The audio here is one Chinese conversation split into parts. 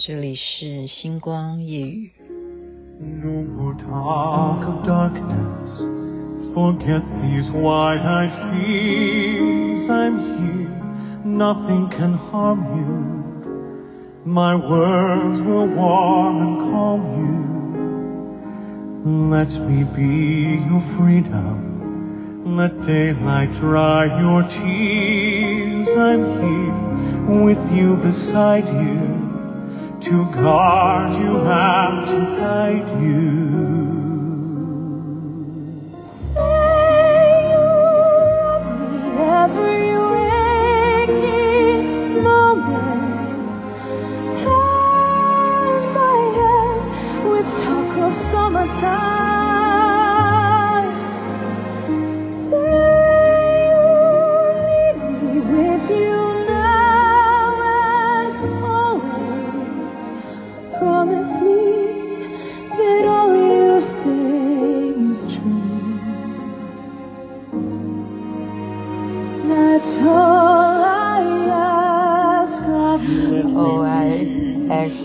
这里是星光夜语。No more talk of darkness, forget these wide-eyed fears. I'm here, nothing can harm you. My words will warm and calm you. Let me be your freedom. Let daylight dry your tears. I'm here with you beside you. To guard you and to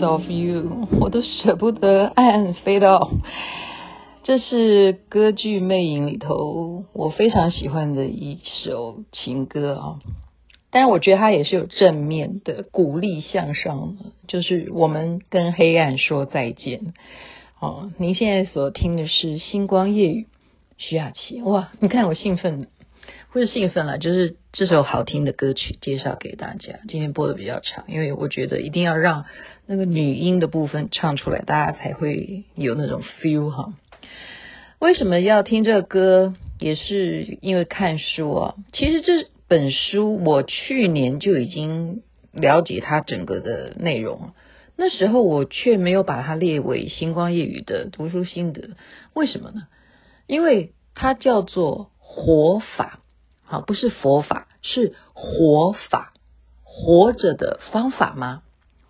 of you，我都舍不得按飞到。这是歌剧《魅影》里头我非常喜欢的一首情歌啊，但是我觉得它也是有正面的鼓励向上的，就是我们跟黑暗说再见。哦，您现在所听的是《星光夜雨》，徐雅琪。哇，你看我兴奋的会。兴奋了，就是这首好听的歌曲介绍给大家。今天播的比较长，因为我觉得一定要让那个女音的部分唱出来，大家才会有那种 feel 哈。为什么要听这个歌？也是因为看书啊。其实这本书我去年就已经了解它整个的内容，那时候我却没有把它列为星光夜雨的读书心得。为什么呢？因为它叫做活法。好，不是佛法，是活法，活着的方法吗？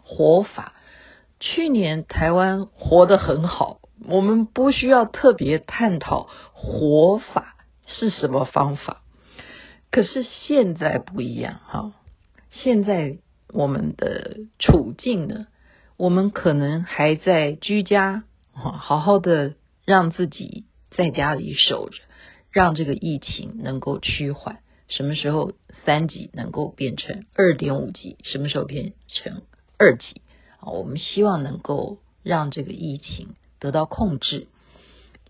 活法。去年台湾活得很好，我们不需要特别探讨活法是什么方法。可是现在不一样，哈，现在我们的处境呢，我们可能还在居家，好好的让自己在家里守着。让这个疫情能够趋缓，什么时候三级能够变成二点五级？什么时候变成二级？啊，我们希望能够让这个疫情得到控制。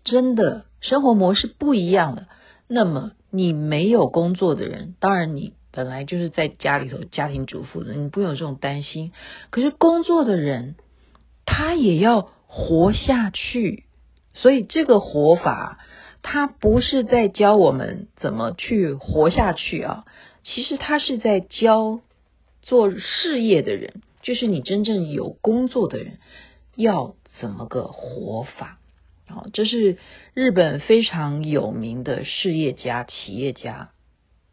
真的生活模式不一样了。那么你没有工作的人，当然你本来就是在家里头家庭主妇的，你不用有这种担心。可是工作的人，他也要活下去，所以这个活法。他不是在教我们怎么去活下去啊，其实他是在教做事业的人，就是你真正有工作的人要怎么个活法。好，这是日本非常有名的事业家、企业家，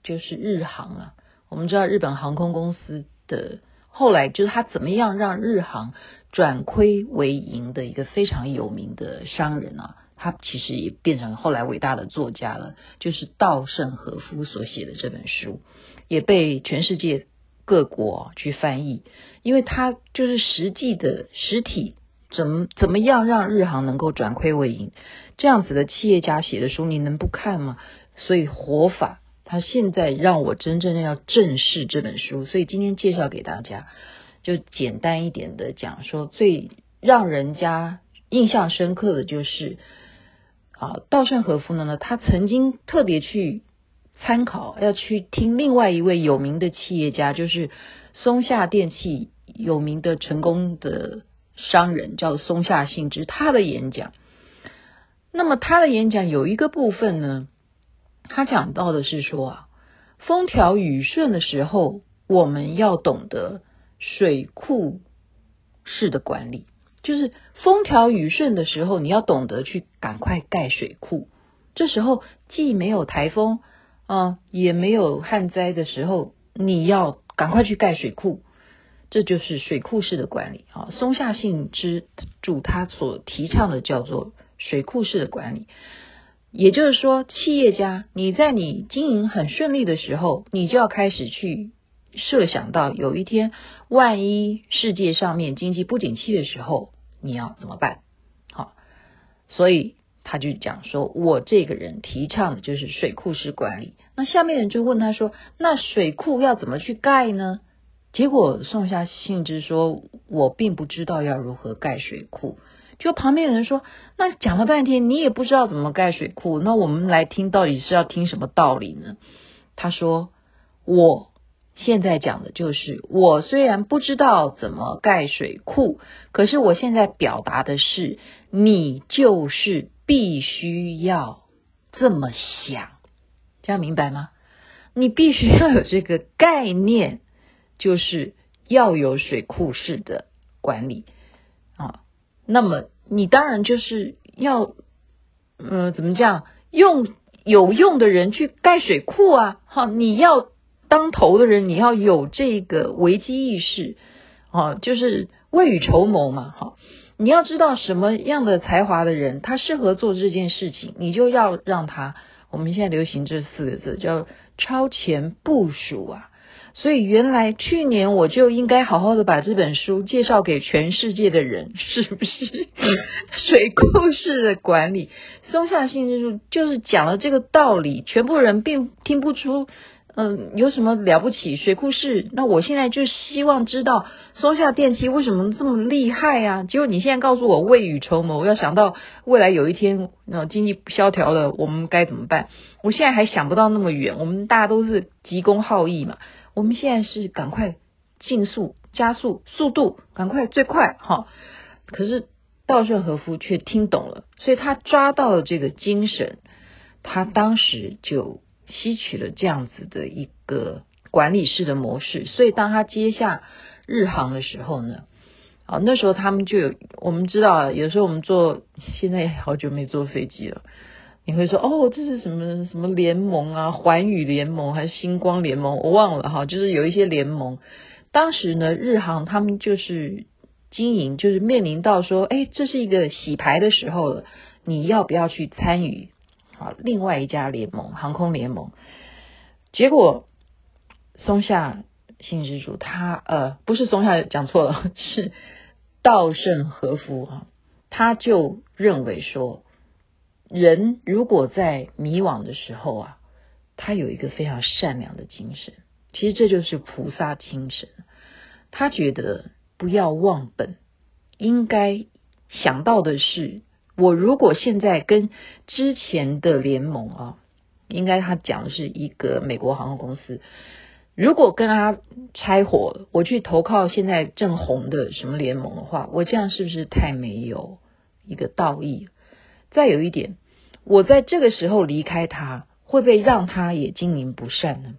就是日航啊。我们知道日本航空公司的后来就是他怎么样让日航转亏为盈的一个非常有名的商人啊。他其实也变成后来伟大的作家了，就是稻盛和夫所写的这本书，也被全世界各国去翻译，因为他就是实际的实体，怎么怎么样让日航能够转亏为盈，这样子的企业家写的书，你能不看吗？所以活法，他现在让我真正的要正视这本书，所以今天介绍给大家，就简单一点的讲说，最让人家印象深刻的就是。啊，稻盛和夫呢？他曾经特别去参考，要去听另外一位有名的企业家，就是松下电器有名的成功的商人，叫松下幸之，他的演讲。那么他的演讲有一个部分呢，他讲到的是说啊，风调雨顺的时候，我们要懂得水库式的管理。就是风调雨顺的时候，你要懂得去赶快盖水库。这时候既没有台风啊，也没有旱灾的时候，你要赶快去盖水库。这就是水库式的管理啊。松下幸之助他所提倡的叫做水库式的管理。也就是说，企业家你在你经营很顺利的时候，你就要开始去设想到有一天，万一世界上面经济不景气的时候，你要怎么办？好，所以他就讲说，我这个人提倡的就是水库式管理。那下面人就问他说，那水库要怎么去盖呢？结果宋夏幸之说，我并不知道要如何盖水库。就旁边的人说，那讲了半天，你也不知道怎么盖水库，那我们来听到底是要听什么道理呢？他说，我现在讲的就是，我虽然不知道怎么盖水库，可是我现在表达的是，你就是必须要这么想，这样明白吗？你必须要有这个概念，就是要有水库式的管理啊。那么你当然就是要，嗯、怎么讲？用有用的人去盖水库啊！哈，你要当头的人，你要有这个危机意识，啊，就是未雨绸缪嘛，哈。你要知道什么样的才华的人，他适合做这件事情，你就要让他。我们现在流行这四个字，叫超前部署啊。所以原来去年我就应该好好的把这本书介绍给全世界的人，是不是？水库式的管理，松下幸之助就是讲了这个道理，全部人并听不出，嗯，有什么了不起？水库式，那我现在就希望知道松下电器为什么这么厉害啊？结果你现在告诉我未雨绸缪，要想到未来有一天，那经济不萧条了，我们该怎么办？我现在还想不到那么远，我们大家都是急公好义嘛。我们现在是赶快竞速加速速度，赶快最快哈！可是稻盛和夫却听懂了，所以他抓到了这个精神，他当时就吸取了这样子的一个管理式的模式。所以当他接下日航的时候呢，啊，那时候他们就有，我们知道，有时候我们坐，现在好久没坐飞机了。你会说哦，这是什么什么联盟啊？环宇联盟还是星光联盟？我忘了哈，就是有一些联盟。当时呢，日航他们就是经营，就是面临到说，哎，这是一个洗牌的时候了，你要不要去参与？好，另外一家联盟，航空联盟。结果松下幸之助他呃，不是松下讲错了，是稻盛和夫啊，他就认为说。人如果在迷惘的时候啊，他有一个非常善良的精神，其实这就是菩萨精神。他觉得不要忘本，应该想到的是，我如果现在跟之前的联盟啊，应该他讲的是一个美国航空公司，如果跟他拆伙，我去投靠现在正红的什么联盟的话，我这样是不是太没有一个道义？再有一点，我在这个时候离开他，会不会让他也经营不善呢？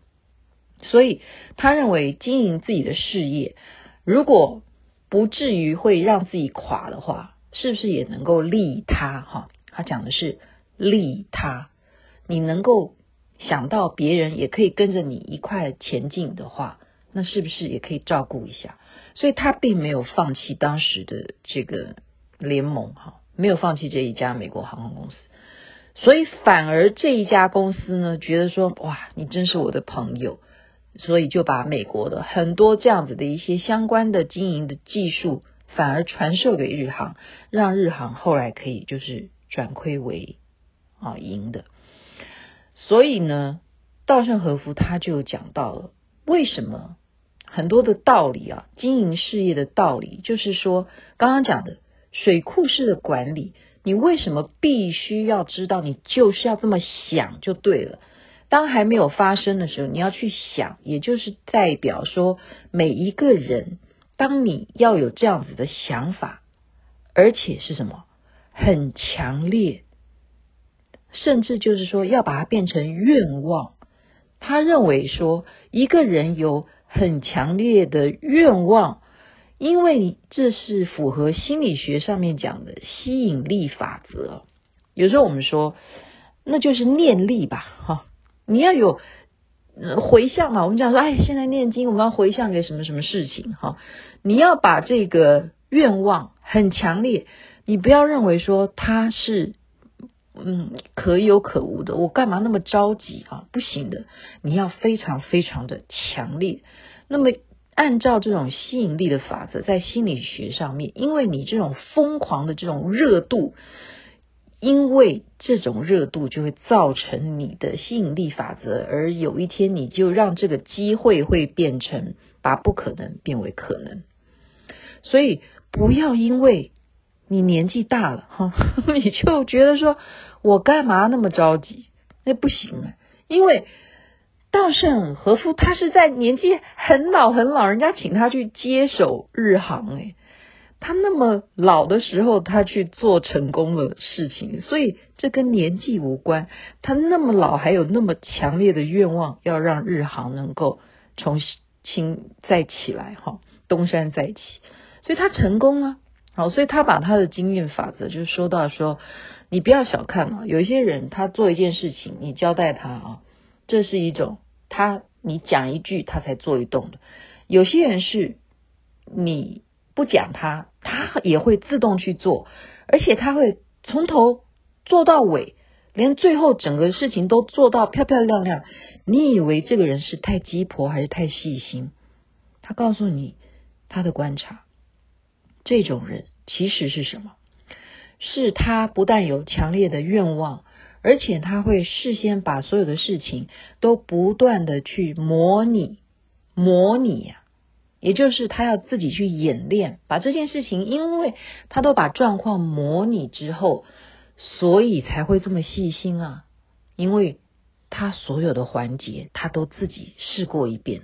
所以他认为经营自己的事业，如果不至于会让自己垮的话，是不是也能够利他？哈，他讲的是利他，你能够想到别人也可以跟着你一块前进的话，那是不是也可以照顾一下？所以他并没有放弃当时的这个联盟，哈。没有放弃这一家美国航空公司，所以反而这一家公司呢，觉得说哇，你真是我的朋友，所以就把美国的很多这样子的一些相关的经营的技术，反而传授给日航，让日航后来可以就是转亏为啊赢的。所以呢，稻盛和夫他就讲到了为什么很多的道理啊，经营事业的道理，就是说刚刚讲的。水库式的管理，你为什么必须要知道？你就是要这么想就对了。当还没有发生的时候，你要去想，也就是代表说，每一个人，当你要有这样子的想法，而且是什么？很强烈，甚至就是说要把它变成愿望。他认为说，一个人有很强烈的愿望。因为这是符合心理学上面讲的吸引力法则。有时候我们说，那就是念力吧，哈，你要有回向嘛。我们讲说，哎，现在念经，我们要回向给什么什么事情，哈，你要把这个愿望很强烈，你不要认为说它是嗯可有可无的。我干嘛那么着急啊？不行的，你要非常非常的强烈。那么按照这种吸引力的法则，在心理学上面，因为你这种疯狂的这种热度，因为这种热度就会造成你的吸引力法则，而有一天你就让这个机会会变成把不可能变为可能。所以不要因为你年纪大了哈，你就觉得说我干嘛那么着急？那不行啊，因为。稻盛和夫他是在年纪很老很老，人家请他去接手日航，诶，他那么老的时候，他去做成功的事情，所以这跟年纪无关。他那么老，还有那么强烈的愿望，要让日航能够重新再起来，哈，东山再起，所以他成功了。好，所以他把他的经验法则，就是说到说，你不要小看啊，有一些人他做一件事情，你交代他啊，这是一种。他，你讲一句，他才做一动的。有些人是你不讲他，他也会自动去做，而且他会从头做到尾，连最后整个事情都做到漂漂亮亮。你以为这个人是太鸡婆还是太细心？他告诉你他的观察，这种人其实是什么？是他不但有强烈的愿望。而且他会事先把所有的事情都不断的去模拟，模拟呀、也就是他要自己去演练，把这件事情，因为他都把状况模拟之后，所以才会这么细心啊，因为他所有的环节他都自己试过一遍，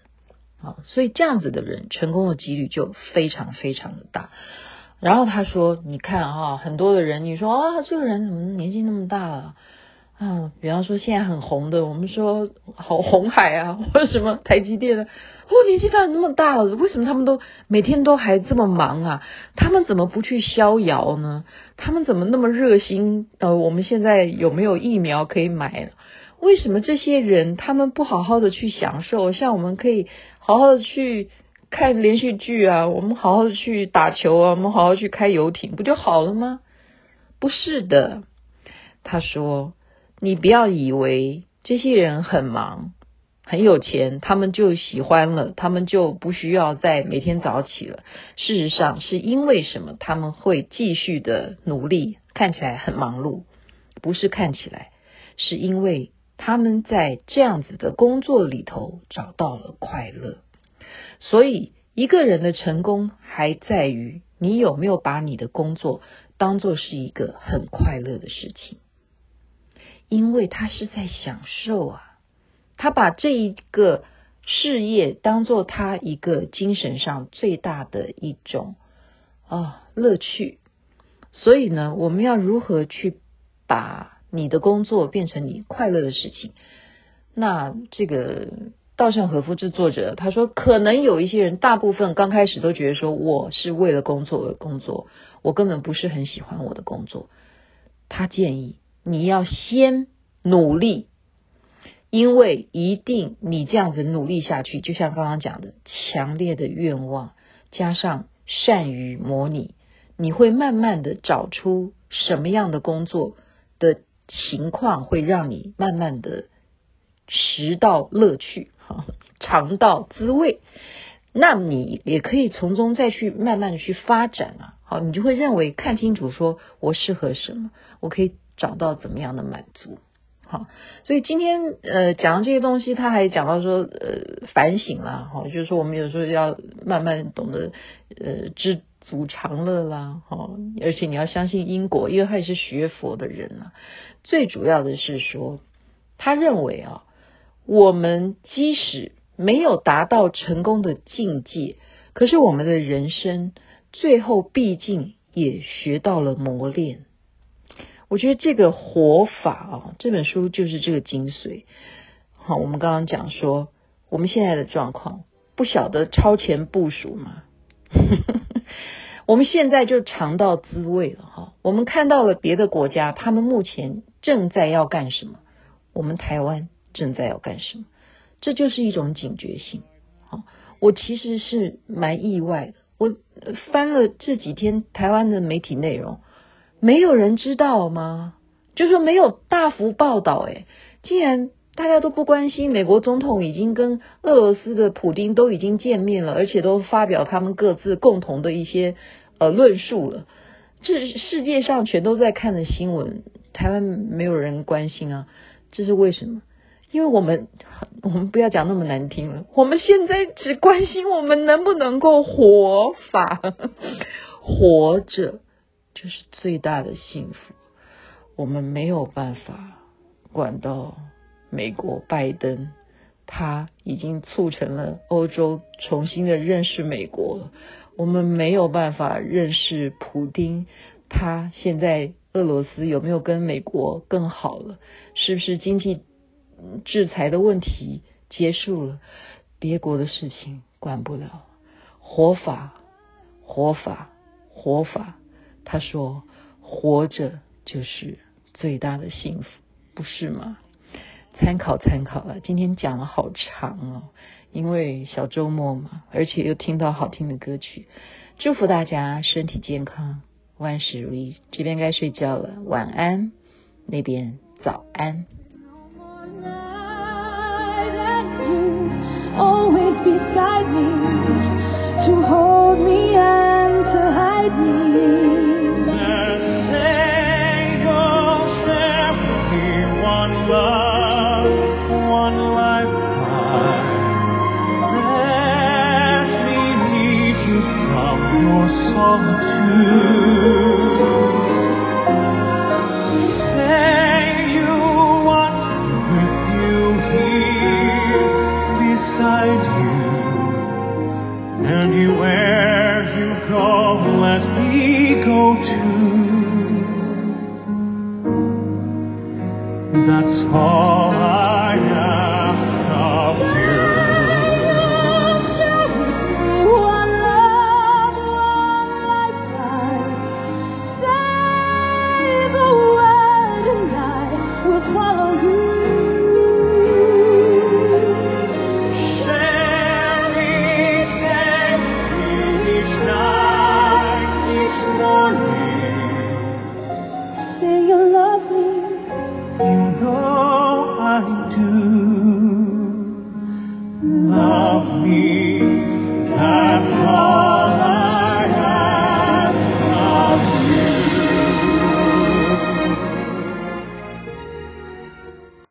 啊，所以这样子的人成功的几率就非常非常的大。然后他说：“你看啊，很多的人，你说啊，这个人怎么年纪那么大了？”嗯，比方说现在很红的，我们说好红海啊，或者什么台积电啊，哦，年纪大那么大了，为什么他们都每天都还这么忙啊？他们怎么不去逍遥呢？他们怎么那么热心？呃，我们现在有没有疫苗可以买？为什么这些人他们不好好的去享受？像我们可以好好的去看连续剧啊，我们好好的去打球啊，我们好好去开游艇，不就好了吗？不是的，他说。你不要以为这些人很忙、很有钱，他们就喜欢了，他们就不需要再每天早起了。事实上，是因为什么？他们会继续的努力，看起来很忙碌，不是看起来，是因为他们在这样子的工作里头找到了快乐。所以，一个人的成功还在于你有没有把你的工作当做是一个很快乐的事情。因为他是在享受啊，他把这一个事业当做他一个精神上最大的一种啊乐趣，所以呢，我们要如何去把你的工作变成你快乐的事情？那这个稻盛和夫之作者他说，可能有一些人，大部分刚开始都觉得说，我是为了工作而工作，我根本不是很喜欢我的工作。他建议。你要先努力，因为一定你这样子努力下去，就像刚刚讲的，强烈的愿望加上善于模拟，你会慢慢的找出什么样的工作的情况会让你慢慢的食到乐趣，哈，尝到滋味，那你也可以从中再去慢慢的去发展啊，好，你就会认为看清楚，说我适合什么，我可以。找到怎么样的满足？好，所以今天呃讲的这些东西，他还讲到说呃反省啦，哈，就是说我们有时候要慢慢懂得呃知足常乐啦，哈，而且你要相信因果，因为他也是学佛的人啊。最主要的是说，他认为啊，我们即使没有达到成功的境界，可是我们的人生最后毕竟也学到了磨练。我觉得这个活法啊，这本书就是这个精髓。好，我们刚刚讲说，我们现在的状况不晓得超前部署嘛？我们现在就尝到滋味了哈。我们看到了别的国家，他们目前正在要干什么？我们台湾正在要干什么？这就是一种警觉性。好，我其实是蛮意外的。我翻了这几天台湾的媒体内容。没有人知道吗？就是说没有大幅报道，诶，竟然大家都不关心。美国总统已经跟俄罗斯的普丁都已经见面了，而且都发表他们各自共同的一些呃论述了。这世界上全都在看的新闻，台湾没有人关心啊，这是为什么？因为我们我们不要讲那么难听了，我们现在只关心我们能不能够活法，活着就是最大的幸福。我们没有办法管到美国拜登，他已经促成了欧洲重新的认识美国。我们没有办法认识普丁，他现在俄罗斯有没有跟美国更好了？是不是经济制裁的问题结束了？别国的事情管不了，活法，活法，活法。他说活着就是最大的幸福不是吗？参考参考了今天讲了好长哦因为小周末嘛而且又听到好听的歌曲。祝福大家身体健康万事如意。这边该睡觉了晚安那边早安。Always beside me to hold me